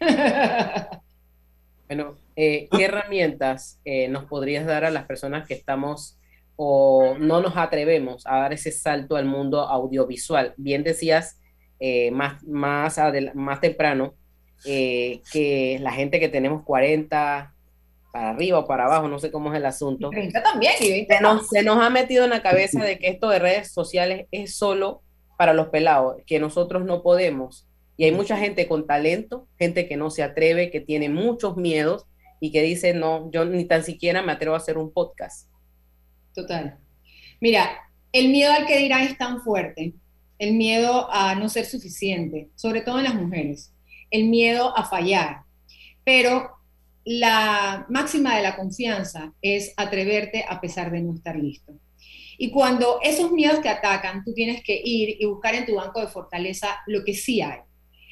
(laughs) bueno, eh, ¿qué herramientas eh, nos podrías dar a las personas que estamos o no nos atrevemos a dar ese salto al mundo audiovisual? Bien decías más, más, más temprano que la gente que tenemos 40, para arriba o para abajo, no sé cómo es el asunto. también, se, nos, se nos ha metido en la cabeza de que esto de redes sociales es solo para los pelados, que nosotros no podemos. Y hay mucha gente con talento, gente que no se atreve, que tiene muchos miedos y que dice, no, yo ni tan siquiera me atrevo a hacer un podcast. Total. Mira, el miedo al que dirán es tan fuerte, el miedo a no ser suficiente, sobre todo en las mujeres, el miedo a fallar. Pero la máxima de la confianza es atreverte a pesar de no estar listo. Y cuando esos miedos te atacan, tú tienes que ir y buscar en tu banco de fortaleza lo que sí hay,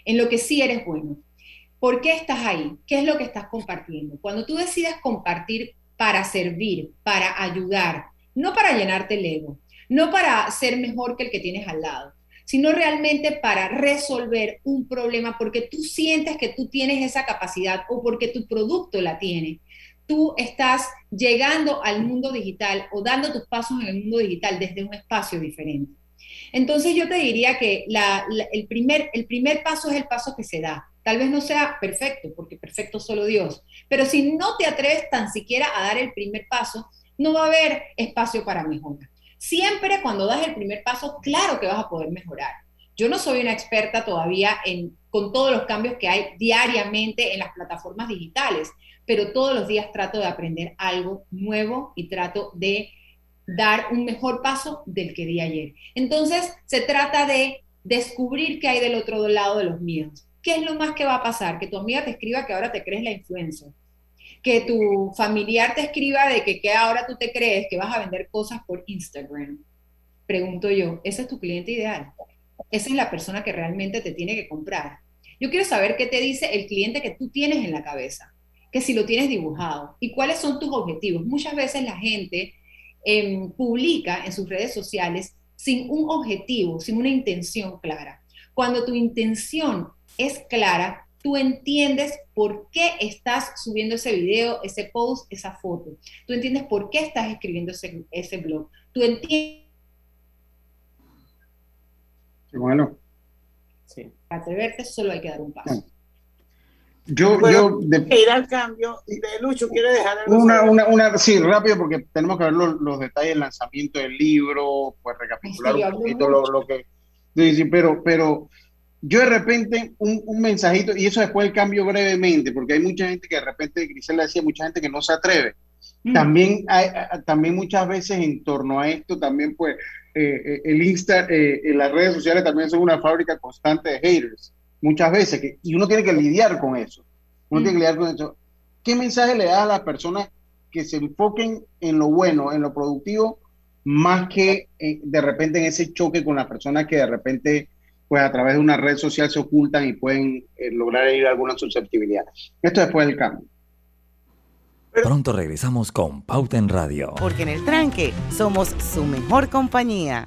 en lo que sí eres bueno. ¿Por qué estás ahí? ¿Qué es lo que estás compartiendo? Cuando tú decides compartir para servir, para ayudar, no para llenarte el ego, no para ser mejor que el que tienes al lado, sino realmente para resolver un problema porque tú sientes que tú tienes esa capacidad o porque tu producto la tiene. Tú estás llegando al mundo digital o dando tus pasos en el mundo digital desde un espacio diferente. Entonces yo te diría que el, primer, el primer paso es el paso que se da. Tal vez no sea perfecto, porque perfecto solo Dios, pero si no te atreves tan siquiera a dar el primer paso, no va a haber espacio para mejora. Siempre cuando das el primer paso, claro que vas a poder mejorar. Yo no soy una experta todavía en, con todos los cambios que hay diariamente en las plataformas digitales, pero todos los días trato de aprender algo nuevo y trato de dar un mejor paso del que di ayer. Entonces, se trata de descubrir qué hay del otro lado de los miedos. ¿Qué es lo más que va a pasar? Que tu amiga te escriba que ahora te crees la influencia que tu familiar te escriba de que, que ahora tú te crees que vas a vender cosas por Instagram. Pregunto yo, ¿ese es tu cliente ideal? Esa es la persona que realmente te tiene que comprar. Yo quiero saber qué te dice el cliente que tú tienes en la cabeza, que si lo tienes dibujado y cuáles son tus objetivos. Muchas veces la gente em, publica en sus redes sociales sin un objetivo, sin una intención clara. Cuando tu intención es clara, tú entiendes por qué estás subiendo ese video, ese post, esa foto. Tú entiendes por qué estás escribiendo ese, ese blog. Tú entiendes... Bueno. Sí. Para atreverte solo hay que dar un paso. Yo, yo de, ir al cambio. De Lucho, ¿quiere dejar algo? una, una, una, sí, rápido, porque tenemos que ver los, los detalles del lanzamiento del libro, pues recapitular Sí, un poquito lo, lo que. Sí, sí, pero, pero yo de repente un, un mensajito, y eso después el cambio brevemente, porque hay mucha gente que de repente, Grisela decía, mucha gente que no se atreve. También, hay, a- también muchas veces en torno a esto, también pues eh, eh, el Insta, eh, eh, las redes sociales también son una fábrica constante de haters, muchas veces, que, y uno tiene que lidiar con eso. Uno tiene que lidiar con eso. ¿Qué mensaje le da a las personas que se enfoquen en lo bueno, en lo productivo, más que eh, de repente en ese choque con las personas que de repente, pues a través de una red social se ocultan y pueden eh, lograr ir a alguna susceptibilidad? Esto después del cambio. Pronto regresamos con Pauta en Radio. Porque en el tranque somos su mejor compañía.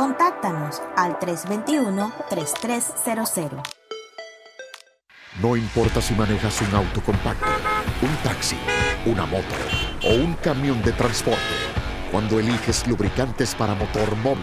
Contáctanos al 321-3300. No importa si manejas un auto compacto, un taxi, una moto o un camión de transporte. Cuando eliges lubricantes para motor móvil,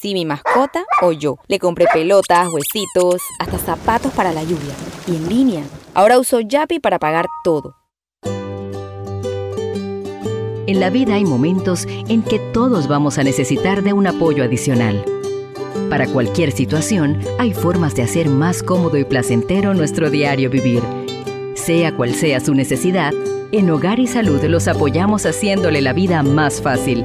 si mi mascota o yo. Le compré pelotas, huesitos, hasta zapatos para la lluvia. Y en línea. Ahora uso Yapi para pagar todo. En la vida hay momentos en que todos vamos a necesitar de un apoyo adicional. Para cualquier situación, hay formas de hacer más cómodo y placentero nuestro diario vivir. Sea cual sea su necesidad, en Hogar y Salud los apoyamos haciéndole la vida más fácil,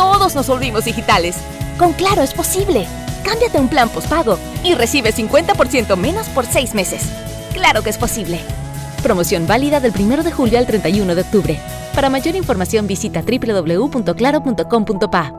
todos nos volvimos digitales. Con Claro es posible. Cámbiate a un plan postpago y recibe 50% menos por seis meses. Claro que es posible. Promoción válida del 1 de julio al 31 de octubre. Para mayor información visita www.claro.com.pa.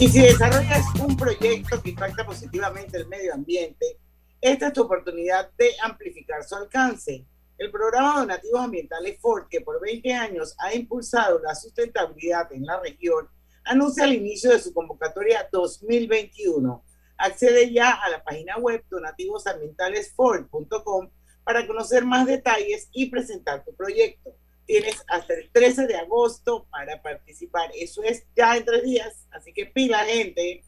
Y si desarrollas un proyecto que impacta positivamente el medio ambiente, esta es tu oportunidad de amplificar su alcance. El programa Donativos Ambientales Ford, que por 20 años ha impulsado la sustentabilidad en la región, anuncia el inicio de su convocatoria 2021. Accede ya a la página web donativosambientalesford.com para conocer más detalles y presentar tu proyecto. Tienes hasta el 13 de agosto para participar. Eso es ya en tres días, así que pila, gente.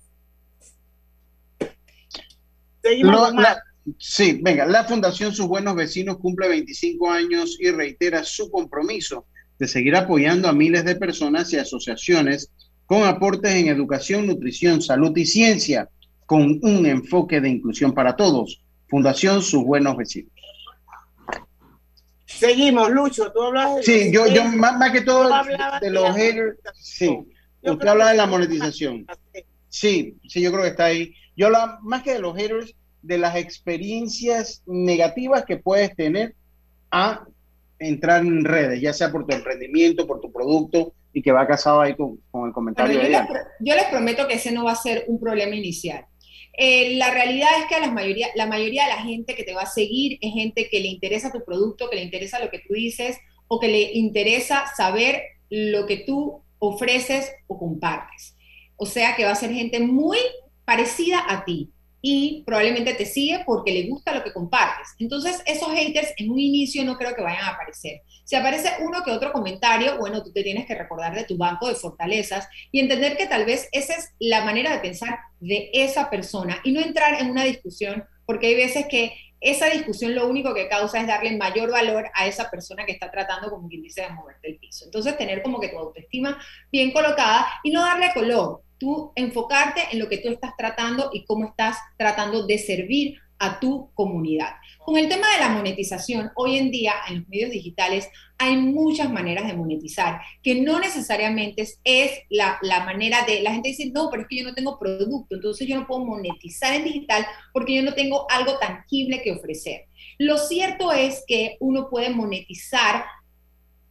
Seguimos No, la- sí, venga, la Fundación Sus Buenos Vecinos cumple 25 años y reitera su compromiso de seguir apoyando a miles de personas y asociaciones con aportes en educación, nutrición, salud y ciencia. con un enfoque de inclusión para todos. Fundación Sus Buenos Vecinos. Seguimos, Lucho, tú hablas de... Sí, yo, yo más, que todo de, los haters, sí, usted habla de la monetización. Sí, sí, yo creo que está ahí. Yo hablo más que de los haters, de las experiencias negativas que puedes tener a entrar en redes, ya sea por tu emprendimiento, por tu producto, y que va casado ahí con, el comentario yo, de les, yo les prometo que ese no va a ser un problema inicial. Eh, la realidad es que a la mayoría, la mayoría de la gente que te va a seguir es gente que le interesa tu producto, que le interesa lo que tú dices o que le interesa saber lo que tú ofreces o compartes. O sea que va a ser gente muy parecida a ti y probablemente te sigue porque le gusta lo que compartes. Entonces, esos haters en un inicio no creo que vayan a aparecer. Si aparece uno que otro comentario, bueno, tú te tienes que recordar de tu banco de fortalezas y entender que tal vez esa es la manera de pensar de esa persona y no entrar en una discusión, porque hay veces que esa discusión lo único que causa es darle mayor valor a esa persona que está tratando, como quien dice, de moverte el piso. Entonces, tener como que tu autoestima bien colocada y no darle color tú enfocarte en lo que tú estás tratando y cómo estás tratando de servir a tu comunidad. Con el tema de la monetización, hoy en día en los medios digitales hay muchas maneras de monetizar, que no necesariamente es, la, la, manera de, la gente dice, no, pero es que yo no tengo producto, entonces yo no puedo monetizar en digital porque yo no tengo algo tangible que ofrecer. Lo cierto es que uno puede monetizar,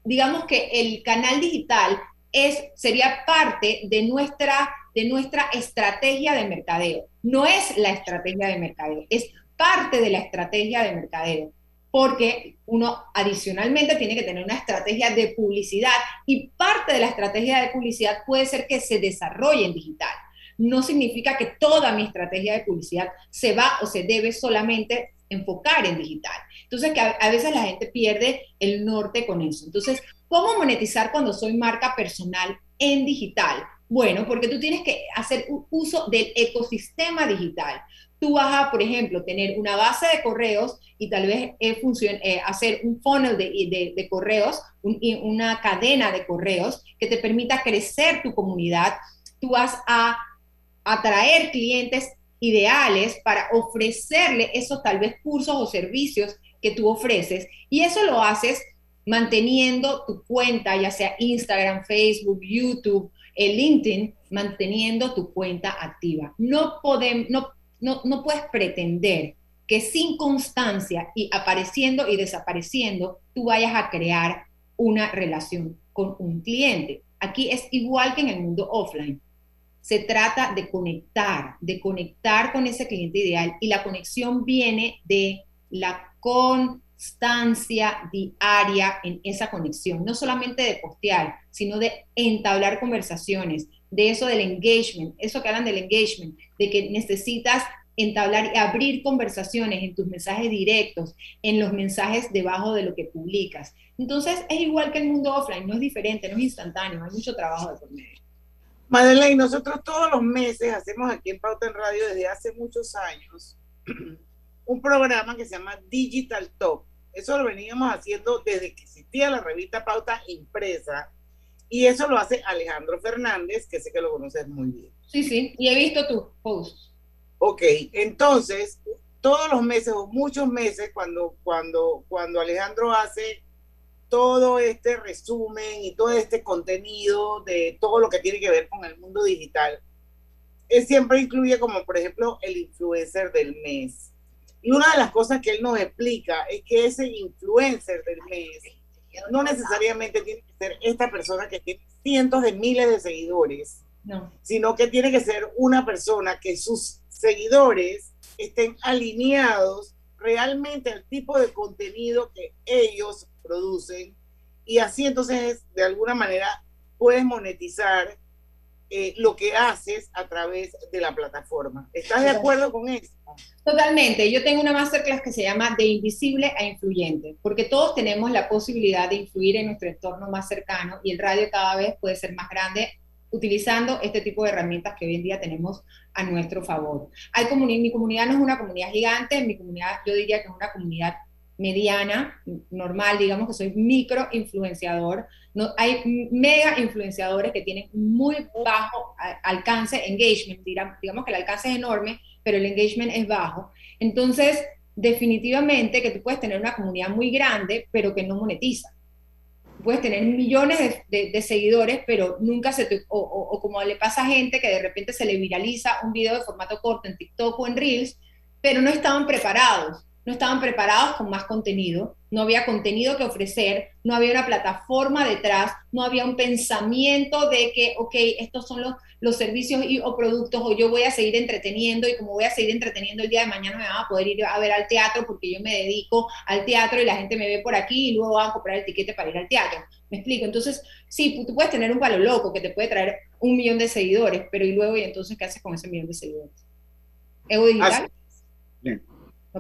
digamos que el canal digital es, sería parte de nuestra de nuestra estrategia de mercadeo. No es la estrategia de mercadeo, es parte de la estrategia de mercadeo, porque uno adicionalmente tiene que tener una estrategia de publicidad y parte de la estrategia de publicidad puede ser que se desarrolle en digital. No significa que toda mi estrategia de publicidad se va o se debe solamente enfocar en digital. Entonces, que a, a veces la gente pierde el norte con eso. Entonces, ¿cómo monetizar cuando soy marca personal en digital? Bueno, porque tú tienes que hacer uso del ecosistema digital. Tú vas a, por ejemplo, tener una base de correos y tal vez eh, eh, hacer un funnel de, correos, una cadena de correos que te permita crecer tu comunidad. Tú vas a atraer clientes ideales para ofrecerle esos tal vez cursos o servicios que tú ofreces. Y eso lo haces manteniendo tu cuenta, ya sea Instagram, Facebook, YouTube, el LinkedIn manteniendo tu cuenta activa. No, podemos, no, no puedes pretender que sin constancia y apareciendo y desapareciendo, tú vayas a crear una relación con un cliente. Aquí es igual que en el mundo offline. Se trata de conectar, de conectar con ese cliente ideal y la conexión viene de la con constancia diaria en esa conexión, no solamente de postear, sino de entablar conversaciones, de eso del engagement, eso que hablan del engagement, de que necesitas entablar y abrir conversaciones en tus mensajes directos, en los mensajes debajo de lo que publicas. Entonces es igual que el mundo offline, no es diferente, no es instantáneo, hay mucho trabajo de por medio. Madeleine, nosotros todos los meses hacemos aquí en Pauta en Radio desde hace muchos años (clears throat) un programa que se llama Digital Talk. Eso lo veníamos haciendo desde que existía la revista Pauta impresa. Y eso lo hace Alejandro Fernández, que sé que lo conoces muy bien. Sí, sí, y he visto tus posts. Ok, entonces, todos los meses o muchos meses, cuando, cuando, cuando Alejandro hace todo este resumen y todo este contenido de todo lo que tiene que ver con el mundo digital, él siempre incluye como, por ejemplo, el influencer del mes y una de las cosas que él nos explica es que ese influencer del mes no necesariamente tiene que ser esta persona que tiene cientos de miles de seguidores, sino que tiene que ser una persona que sus seguidores estén alineados realmente al tipo de contenido que ellos producen. Y así entonces de alguna manera puedes monetizar eh, lo que haces a través de la plataforma. ¿Estás de acuerdo con eso? Totalmente. Yo tengo una masterclass que se llama De invisible a influyente, porque todos tenemos la posibilidad de influir en nuestro entorno más cercano y el radio cada vez puede ser más grande utilizando este tipo de herramientas que hoy en día tenemos a nuestro favor. Hay mi comunidad no es una comunidad gigante, mi comunidad yo diría que es una comunidad mediana, normal, digamos que soy micro influenciador. No, hay mega influenciadores que tienen muy bajo alcance, engagement, digamos que el alcance es enorme, pero el engagement es bajo. Entonces, definitivamente que tú puedes tener una comunidad muy grande, pero que no monetiza. Puedes tener millones de, seguidores, pero nunca se te, o, o, como le pasa a gente que de repente se le viraliza un video de formato corto en TikTok o en Reels, pero no estaban preparados no estaban preparados con más contenido, no había contenido que ofrecer, no había una plataforma detrás, no había un pensamiento de que, ok, estos son los, los servicios y, o productos o yo voy a seguir entreteniendo y como voy a seguir entreteniendo el día de mañana me van a poder ir a ver al teatro porque yo me dedico al teatro y la gente me ve por aquí y luego van a comprar el tiquete para ir al teatro. ¿Me explico? Entonces, sí, tú puedes tener un palo loco que te puede traer un millón de seguidores, pero ¿y luego y entonces qué haces con ese millón de seguidores? ¿Ego digital?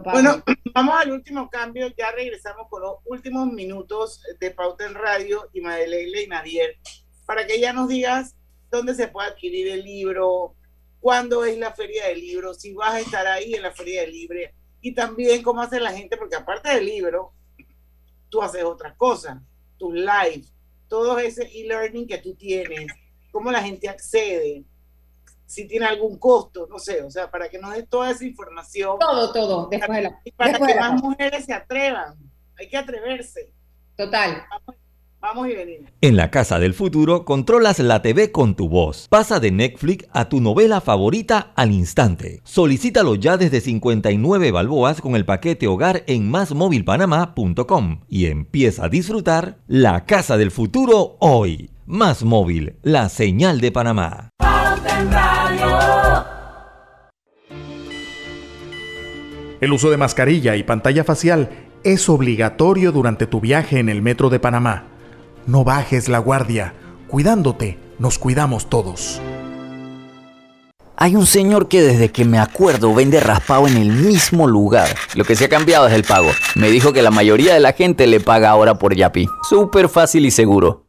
Bueno, (clears throat) vamos al último cambio, ya regresamos con los últimos minutos de Pauta en Radio y Madeleine y Nadier, para que ya nos digas dónde se puede adquirir el libro, cuándo es la feria del libro, si vas a estar ahí en la feria del libro y también cómo hace la gente, porque aparte del libro, tú haces otras cosas, tu live, todo ese e-learning que tú tienes, cómo la gente accede, si tiene algún costo, no sé, o sea, para que nos dé toda esa información. Todo, todo, después de la. Y para que más mujeres se atrevan, hay que atreverse. Total. Vamos, y venimos. En la Casa del Futuro controlas la TV con tu voz. Pasa de Netflix a tu novela favorita al instante. Solicítalo ya desde 59 balboas con el paquete hogar en másmóvilpanamá.com y empieza a disfrutar La Casa del Futuro hoy. Más móvil, la señal de Panamá. El uso de mascarilla y pantalla facial es obligatorio durante tu viaje en el metro de Panamá. No bajes la guardia. Cuidándote, nos cuidamos todos. Hay un señor que desde que me acuerdo vende raspado en el mismo lugar. Lo que se ha cambiado es el pago. Me dijo que la mayoría de la gente le paga ahora por Yapi. Súper fácil y seguro.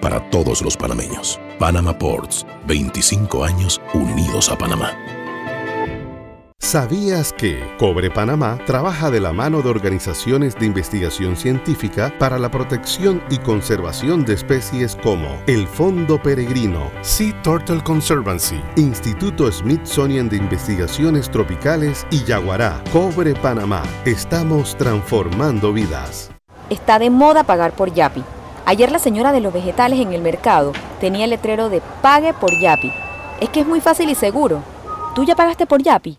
para todos los panameños. Panama Ports, 25 años unidos a Panamá. ¿Sabías que Cobre Panamá trabaja de la mano de organizaciones de investigación científica para la protección y conservación de especies como el Fondo Peregrino, Sea Turtle Conservancy, Instituto Smithsonian de Investigaciones Tropicales y Yaguará? Cobre Panamá, estamos transformando vidas. Está de moda pagar por Yapi. Ayer la señora de los vegetales en el mercado tenía el letrero de Pague por Yapi. Es que es muy fácil y seguro. ¿Tú ya pagaste por Yapi?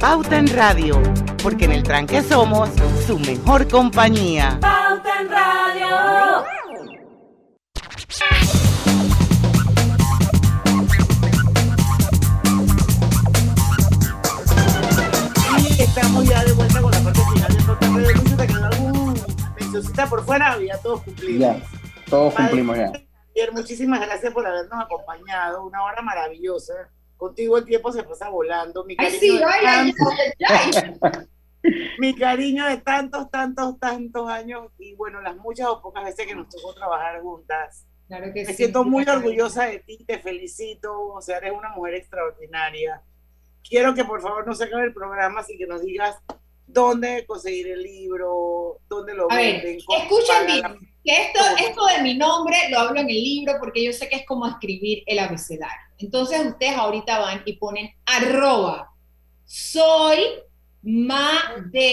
Pauta en Radio, porque en el tranque somos su mejor compañía. Pauta en Radio. Y estamos ya de vuelta con la parte final de Pauta en Radio. Lucho, que algún mencioncita por fuera, ya todos cumplimos. Ya, todos cumplimos ya. Muchísimas gracias por habernos acompañado. Una hora maravillosa contigo el tiempo se pasa volando. Mi cariño, Ay, sí, de, tantos, (laughs) mi cariño de tantos, tantos, tantos años y bueno, las muchas o pocas veces que nos tocó trabajar juntas. Claro que Me sí, siento muy orgullosa de ti, te felicito, o sea, eres una mujer extraordinaria. Quiero que por favor no se acabe el programa sin que nos digas dónde conseguir el libro, dónde lo A venden. escuchen que esto, esto de mi nombre lo hablo en el libro porque yo sé que es como escribir el abecedario. Entonces ustedes ahorita van y ponen arroba soy Madelaine,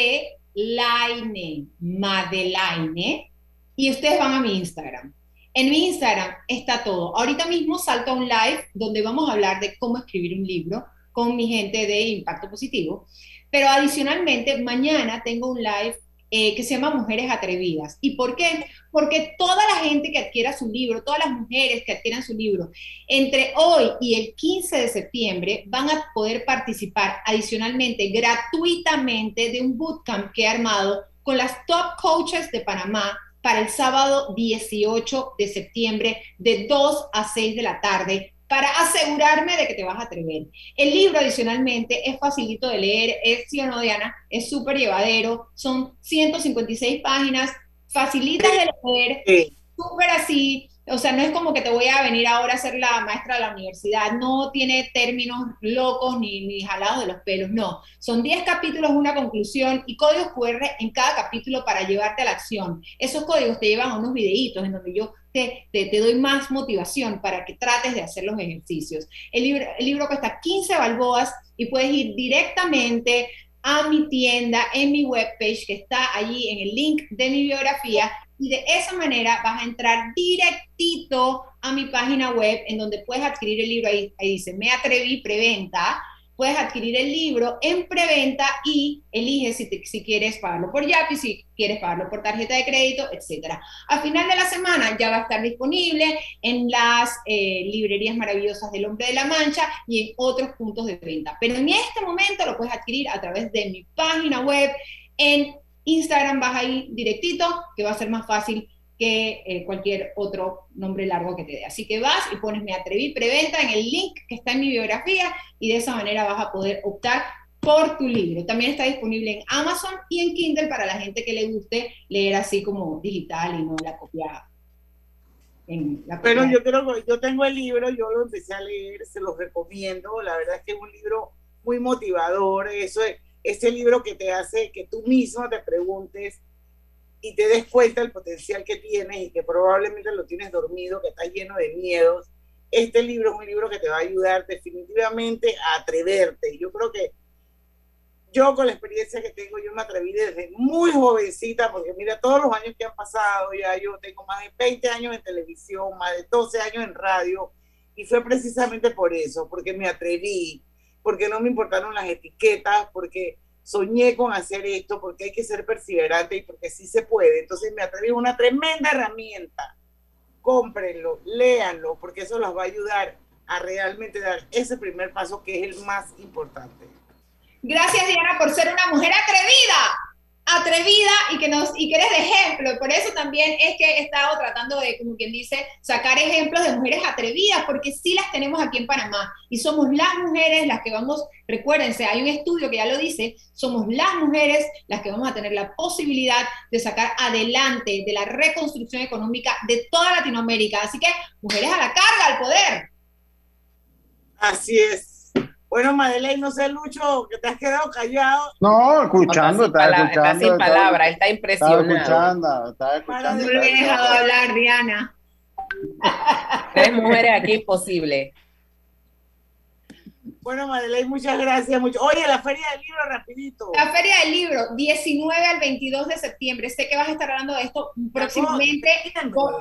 Madelaine, y ustedes van a mi Instagram. En mi Instagram está todo. Ahorita mismo salto a un live donde vamos a hablar de cómo escribir un libro con mi gente de Impacto Positivo. Pero adicionalmente, mañana tengo un live eh, que se llama Mujeres Atrevidas. ¿Y por qué? Porque toda la gente que adquiera su libro, todas las mujeres que adquieran su libro, entre hoy y el 15 de septiembre van a poder participar adicionalmente, gratuitamente, de un bootcamp que he armado con las top coaches de Panamá para el sábado 18 de septiembre de 2 a 6 de la tarde para asegurarme de que te vas a atrever. El libro, adicionalmente, es facilito de leer, es, sí o no, Diana, es súper llevadero, son 156 páginas, facilitas de leer, súper así, o sea, no es como que te voy a venir ahora a ser la maestra de la universidad, no tiene términos locos ni, ni jalados de los pelos, no. Son 10 capítulos, una conclusión y códigos QR en cada capítulo para llevarte a la acción. Esos códigos te llevan a unos videitos en donde yo te, te, doy más motivación para que trates de hacer los ejercicios. El libro, el libro cuesta 15 balboas y puedes ir directamente a mi tienda en mi webpage que está allí en el link de mi biografía y de esa manera vas a entrar directito a mi página web en donde puedes adquirir el libro. Ahí, ahí dice, me atreví preventa. Puedes adquirir el libro en preventa y eliges si, si quieres pagarlo por Yapi, si quieres pagarlo por tarjeta de crédito, etc. A final de la semana ya va a estar disponible en las eh, librerías maravillosas del Hombre de la Mancha y en otros puntos de venta. Pero en este momento lo puedes adquirir a través de mi página web en Instagram vas ahí directito, que va a ser más fácil que eh, cualquier otro nombre largo que te dé. Así que vas y pones Me Atreví Preventa en el link que está en mi biografía y de esa manera vas a poder optar por tu libro. También está disponible en Amazon y en Kindle para la gente que le guste leer así como digital y no la copia. En la Pero yo creo que yo tengo el libro, yo lo empecé a leer, se los recomiendo. La verdad es que es un libro muy motivador. Eso es ese libro que te hace que tú mismo te preguntes y te des cuenta del potencial que tienes y que probablemente lo tienes dormido, que estás lleno de miedos. Este libro es un libro que te va a ayudar definitivamente a atreverte. Yo creo que yo con la experiencia que tengo, yo me atreví desde muy jovencita, porque mira todos los años que han pasado, ya yo tengo más de 20 años en televisión, más de 12 años en radio, y fue precisamente por eso, porque me atreví, porque no me importaron las etiquetas, porque soñé con hacer esto, porque hay que ser perseverante y porque sí se puede. Entonces me atreví una tremenda herramienta. Cómprenlo, léanlo, porque eso los va a ayudar a realmente dar ese primer paso que es el más importante. Gracias, Diana, por ser una mujer atrevida atrevida y que nos y que eres de ejemplo. Por eso también es que he estado tratando de, como quien dice, sacar ejemplos de mujeres atrevidas, porque sí las tenemos aquí en Panamá y somos las mujeres las que vamos, recuérdense, hay un estudio que ya lo dice, somos las mujeres las que vamos a tener la posibilidad de sacar adelante de la reconstrucción económica de toda Latinoamérica. Así que, mujeres a la carga, al poder. Así es. Bueno, Madeleine, no sé, Lucho, que te has quedado callado. No, escuchando, está, escuchando. Está sin palabras, está impresionado. Está escuchando, está escuchando. No le he dejado hablar, Diana. (laughs) Tres mujeres aquí imposible. Bueno, Madeleine, muchas gracias. Mucho. Oye, la Feria del Libro, rapidito. La Feria del Libro, 19 al 22 de septiembre. Sé que vas a estar hablando de esto próximamente.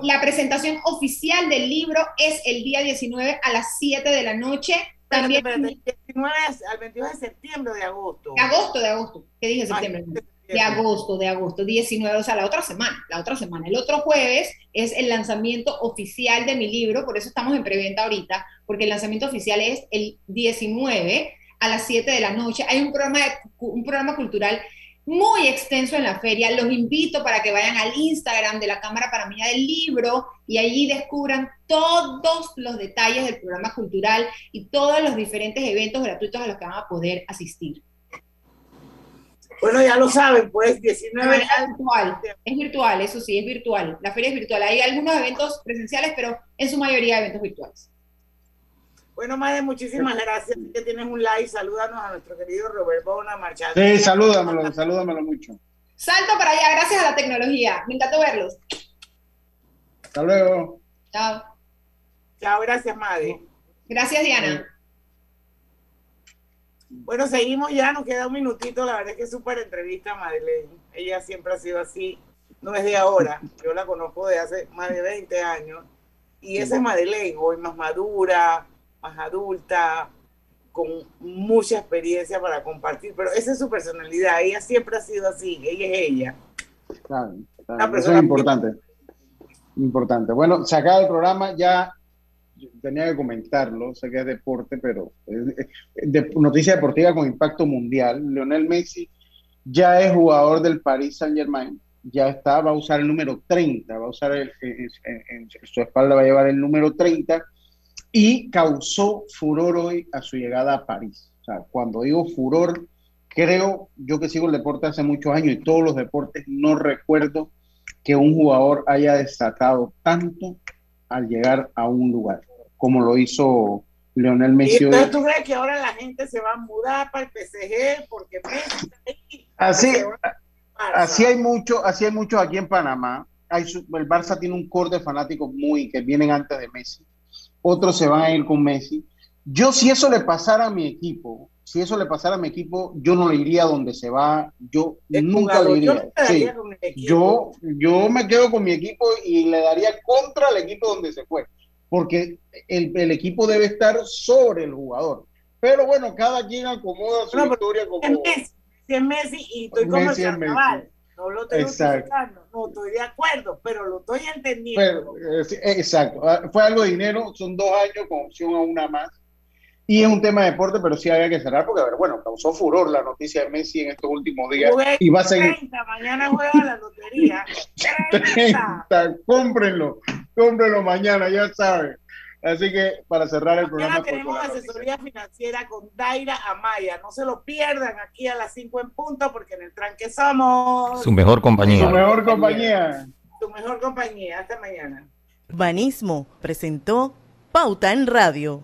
La presentación oficial del libro es el día 19 a las 7 de la noche también. al 22 de septiembre de agosto. De agosto, de agosto. ¿Qué dije septiembre? de agosto, de agosto, 19, o sea, la otra semana, la otra semana. El otro jueves es el lanzamiento oficial de mi libro, por eso estamos en preventa ahorita, porque el lanzamiento oficial es el 19 a las 7 de la noche. Hay un programa, un programa cultural muy extenso en la feria. Los invito para que vayan al Instagram de la Cámara Panameña del Libro y allí descubran todos los detalles del programa cultural y todos los diferentes eventos gratuitos a los que van a poder asistir. Bueno, ya lo saben, pues 19 es virtual, es virtual, eso sí, es virtual. La feria es virtual. Hay algunos eventos presenciales, pero en su mayoría eventos virtuales. Bueno, Madre, muchísimas gracias. Que tienes un like. Salúdanos a nuestro querido Robert Bona Marchando. Sí, salúdamelo, salúdamelo mucho. Salto para allá, gracias a la tecnología. Me encantó verlos. Hasta luego. Chao. Chao, gracias, Madre. Gracias, Diana. Bueno, seguimos ya, nos queda un minutito. La verdad es que es súper entrevista, Madeleine. Ella siempre ha sido así, no es de ahora. Yo la conozco de hace más de 20 años. Y esa es Madeleine, hoy más madura, más adulta, con mucha experiencia para compartir. Pero esa es su personalidad. Ella siempre ha sido así. Ella es ella. Claro, claro. Eso es importante. Importante. Bueno, se acaba el programa. Ya tenía que comentarlo, sé que es deporte, pero de, noticia deportiva con impacto mundial. Lionel Messi ya es jugador del Paris Saint Germain, ya está, va a usar el número 30, va a usar el, en, su espalda va a llevar el número 30 y causó furor hoy a su llegada a París. O sea, cuando digo furor, creo, yo que sigo el deporte hace muchos años y todos los deportes, no recuerdo que un jugador haya desatado tanto al llegar a un lugar, como lo hizo Leonel Messi. entonces tú crees que ahora la gente se va a mudar para el PSG porque Messi Así, así hay mucho, así hay muchos aquí en Panamá. Hay el Barça tiene un core de fanáticos muy que vienen antes de Messi. Otros se van a ir con Messi. Yo si eso le pasara a mi equipo, si eso le pasara a mi equipo, yo no le iría donde se va. Yo nunca le iría. Yo, yo, me quedo con mi equipo y le daría contra el equipo donde se fue. Porque el, el equipo debe estar sobre el jugador. Pero bueno, cada quien acomoda su historia como si es Messi y estoy como el carnaval. No lo estoy utilizando, no estoy de acuerdo, pero lo estoy entendiendo. Eh, exacto, ah, fue algo de dinero, son dos años con opción a una más. Y es un tema de deporte, pero sí había que cerrar porque, a ver, bueno, causó furor la noticia de Messi en estos últimos días. y va a seguir. 30, mañana juega la lotería. (laughs) 30, cómprenlo, cómprenlo mañana, ya saben. Así que para cerrar el programa. Mañana tenemos asesoría financiera con Daira Amaya. No se lo pierdan aquí a las 5 en punto porque en el tranque somos. Su mejor compañía. Su mejor compañía. Su mejor compañía. Hasta mañana. Urbanismo presentó Pauta en Radio.